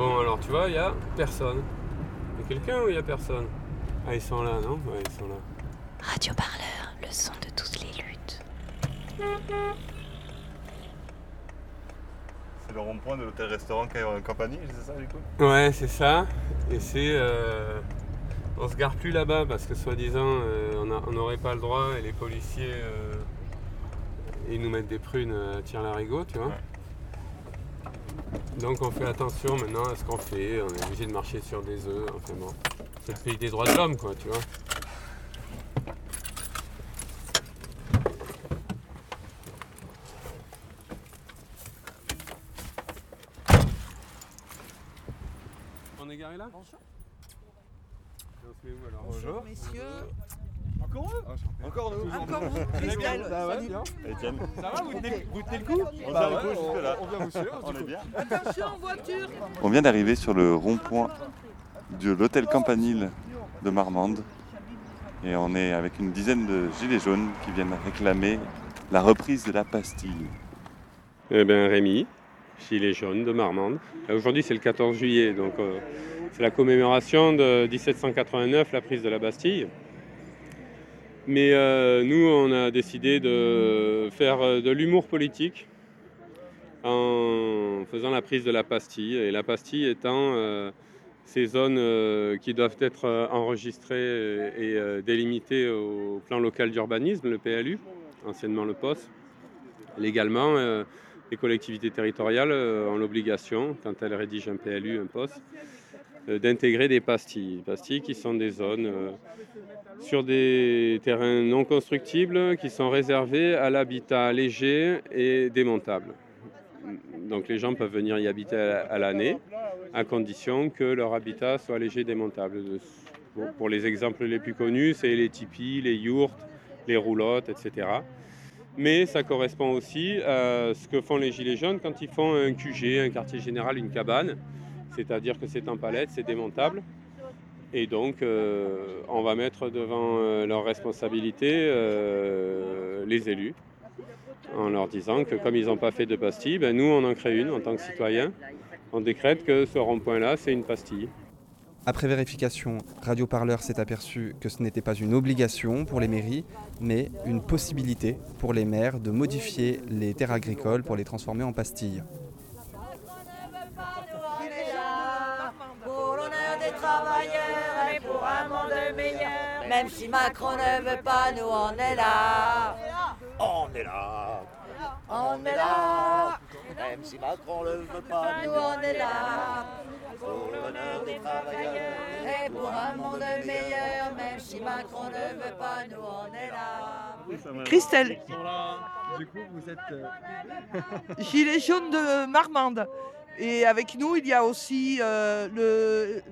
Bon, alors tu vois, il y a personne. Il y a quelqu'un ou il y a personne? Ah, ils sont là, non? Ouais, ils sont là. Radio Parleur, le son de toutes les luttes. C'est le rond-point de l'hôtel-restaurant Campagnie, c'est ça du coup? Ouais, c'est ça. Et c'est. euh, on se gare plus là-bas parce que soi-disant euh, on n'aurait pas le droit et les policiers euh, ils nous mettent des prunes à tir larigot, tu vois. Ouais. Donc on fait attention maintenant à ce qu'on fait. On est obligé de marcher sur des œufs. Enfin bon, c'est le pays des droits de l'homme, quoi, tu vois. On est garé là? Bonjour. On se met où alors? Bonjour, messieurs. Encore eux Encore nous Encore vous, Christelle. Salut. Etienne Ça va, vous tenez, vous tenez le coup On tient le coup jusque là. On vient vous suivre. On est bien. Attention, voiture. On vient d'arriver sur le rond-point de l'hôtel Campanile de Marmande. Et on est avec une dizaine de gilets jaunes qui viennent réclamer la reprise de la pastille. Eh bien Rémi, gilet jaune de Marmande. Euh, Aujourd'hui c'est le 14 juillet, donc euh, c'est la commémoration de 1789, la prise de la Bastille. Mais euh, nous on a décidé de faire euh, de l'humour politique en faisant la prise de la pastille. Et la pastille étant euh, ces zones qui doivent être enregistrées et euh, délimitées au plan local d'urbanisme, le PLU, anciennement le POS. Légalement, les collectivités territoriales ont l'obligation, quand elles rédigent un PLU, un POS, d'intégrer des pastilles. Pastilles qui sont des zones euh, sur des terrains non constructibles qui sont réservés à l'habitat léger et démontable. Donc les gens peuvent venir y habiter à l'année, à condition que leur habitat soit léger et démontable. Pour les exemples les plus connus, c'est les tipis, les yourtes, les roulottes, etc. Mais ça correspond aussi à ce que font les Gilets jaunes quand ils font un QG, un quartier général, une cabane. C'est-à-dire que c'est en palette, c'est démontable. Et donc, euh, on va mettre devant euh, leurs responsabilités euh, les élus, en leur disant que comme ils n'ont pas fait de pastille, ben nous, on en crée une en tant que citoyens. On décrète que ce rond-point-là, c'est une pastille. Après vérification, Radio Parleur s'est aperçu que ce n'était pas une obligation pour les mairies, mais une possibilité pour les maires de modifier les terres agricoles pour les transformer en pastilles. Même si Macron ne veut pas, nous on est là. On est là, On est là. même si Macron le veut pas, Nous on est là. pour l'honneur des travailleurs. Et pour un monde meilleur. Même si Macron ne veut pas, nous on est là. Christelle, Du coup, vous êtes. gilet jaune de Marmande. Et avec nous, il y a aussi euh, le,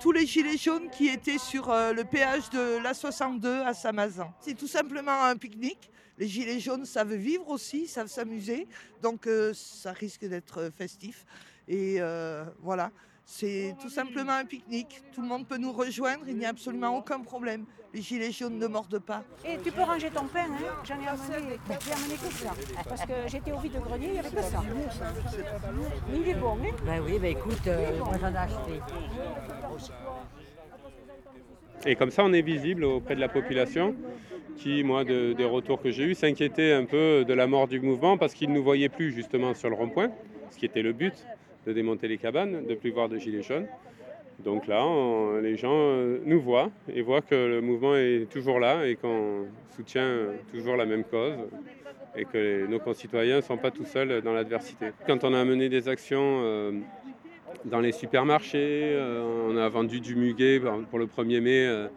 tous les gilets jaunes qui étaient sur euh, le péage de l'A62 à Samazan. C'est tout simplement un pique-nique. Les gilets jaunes savent vivre aussi, savent s'amuser. Donc euh, ça risque d'être festif. Et euh, voilà, c'est tout simplement un pique-nique. Tout le monde peut nous rejoindre, il n'y a absolument aucun problème. Les gilets jaunes ne mordent pas. Et tu peux ranger ton pain, hein J'en ai amené, j'ai amené que ça. Parce que j'étais au vide-grenier, il n'y avait que ça. Mais il est bon, hein Ben oui, ben écoute, euh, moi j'en ai acheté. Et comme ça, on est visible auprès de la population qui, moi, de- des retours que j'ai eus, s'inquiétait un peu de la mort du mouvement parce qu'ils ne nous voyaient plus justement sur le rond-point, ce qui était le but de démonter les cabanes, de plus voir de gilets jaunes. Donc là, les gens euh, nous voient et voient que le mouvement est toujours là et qu'on soutient toujours la même cause et que nos concitoyens ne sont pas tout seuls dans l'adversité. Quand on a mené des actions euh, dans les supermarchés, euh, on a vendu du muguet pour le 1er mai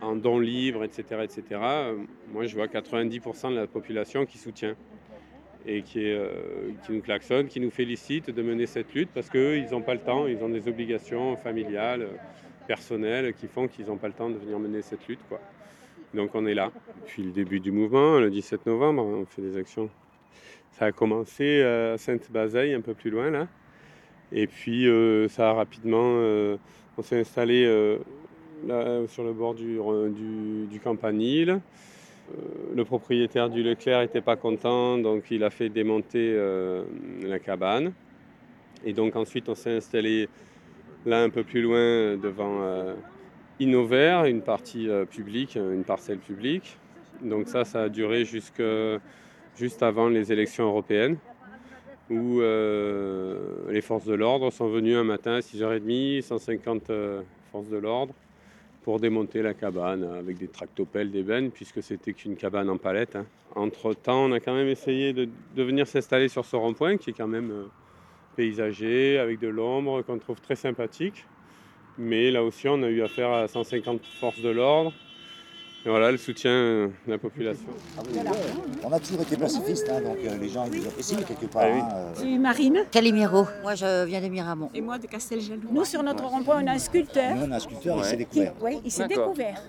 en dons libres, etc. etc. Moi, je vois 90% de la population qui soutient et euh, qui nous klaxonne, qui nous félicite de mener cette lutte parce qu'eux, ils n'ont pas le temps, ils ont des obligations familiales, personnelles, qui font qu'ils n'ont pas le temps de venir mener cette lutte. Donc on est là. Depuis le début du mouvement, le 17 novembre, on fait des actions. Ça a commencé euh, à Sainte-Bazeille, un peu plus loin là. Et puis euh, ça a rapidement, on s'est installé là, sur le bord du, du, du Campanile. Euh, le propriétaire du Leclerc n'était pas content, donc il a fait démonter euh, la cabane. Et donc ensuite on s'est installé Là, un peu plus loin, devant euh, une partie euh, publique, une parcelle publique. Donc ça, ça a duré juste avant les élections européennes, où les forces de l'ordre sont venues un matin à 6h30, 150 euh, forces de l'ordre, pour démonter la cabane avec des tractopelles, des bennes, puisque c'était qu'une cabane en palette. hein. Entre-temps, on a quand même essayé de, venir s'installer sur ce rond-point, qui est quand même euh, paysager, avec de l'ombre, qu'on trouve très sympathique. Mais là aussi, on a eu affaire à 150 forces de l'ordre. Et voilà, le soutien euh, de la population. On a toujours été pacifistes, hein, donc euh, les gens ils nous apprécient quelque part. Ah oui. hein, euh. C'est Marine. Calimero. Moi, je viens de Miramont. Et moi de Casteljaloux. Nous, sur notre rond-point, on a un sculpteur. Nous, on a un sculpteur, il s'est qui- découvert. ouais, il s'est découvert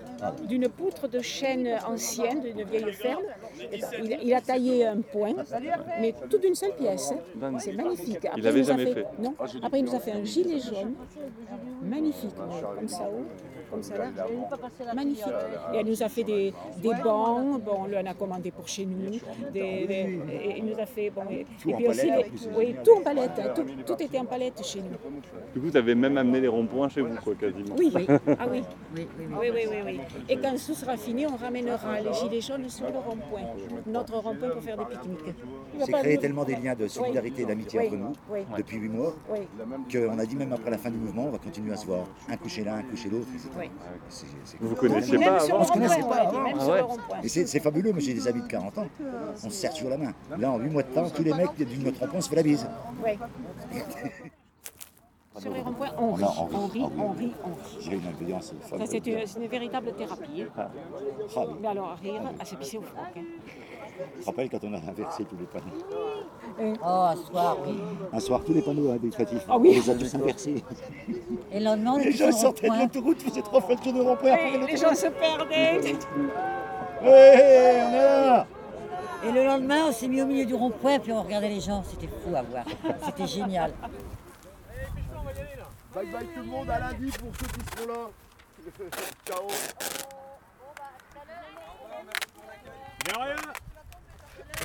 d'une poutre de chêne ancienne, d'une vieille ferme. Ben, Il, il a taillé un point, mais tout d'une seule pièce. hein. C'est magnifique. Après, l'avait nous a jamais fait. Non. Après, il nous a fait un gilet jaune, magnifique, comme ça haut, comme ça là, magnifique. Et elle nous a fait des, des bancs. Bon, on lui en a commandé pour chez nous. Des, des- et il nous a fait bon. Et, Tout et en puis aussi, palette, les- oui, tout en palette. hein, Tout, tout était en palette chez nous. Du coup, vous avez même amené les ronds-points chez vous, quoi, quasiment. Oui, ah oui. Oui, oui, oui. Oui, oui. Et quand tout sera fini, on ramènera les gilets jaunes sur le rond-point. Notre rond-point pour faire des pique-niques. C'est créé tellement des liens de solidarité et d'amitié entre nous depuis huit mois qu'on a dit même après la fin du mouvement, on va continuer à se voir. Un coucher l'un, un coucher l'autre. etc. Vous connaissiez même pas avant pas Ah ouais. Et c'est fabuleux, moi j'ai des amis de 40 ans, on se serre toujours la main. Là en 8 mois de temps, tous les mecs du notre rond-point se fait la bise. Sur les ronds-points, on rit, on rit, on rit. J'ai une ambiance fabuleuse. c'est une, véritable thérapie. hein. Ah. Mais alors, rire, à se pisser au froc. Je te rappelle quand on a inversé tous les panneaux. Oh, un soir, oui. Un soir, tous les panneaux indicatifs, Ah oui. on les a tous inversés. Et le lendemain, on Les gens sortaient de l'autoroute, faisaient trois fois le tour de rond-point. les gens se perdaient. Ouais, on est là Et le lendemain, on s'est mis au milieu du rond-point, puis on regardait les gens. C'était fou à voir. C'était génial. Bye bye tout le monde, à lundi pour ceux qui seront là. Ciao.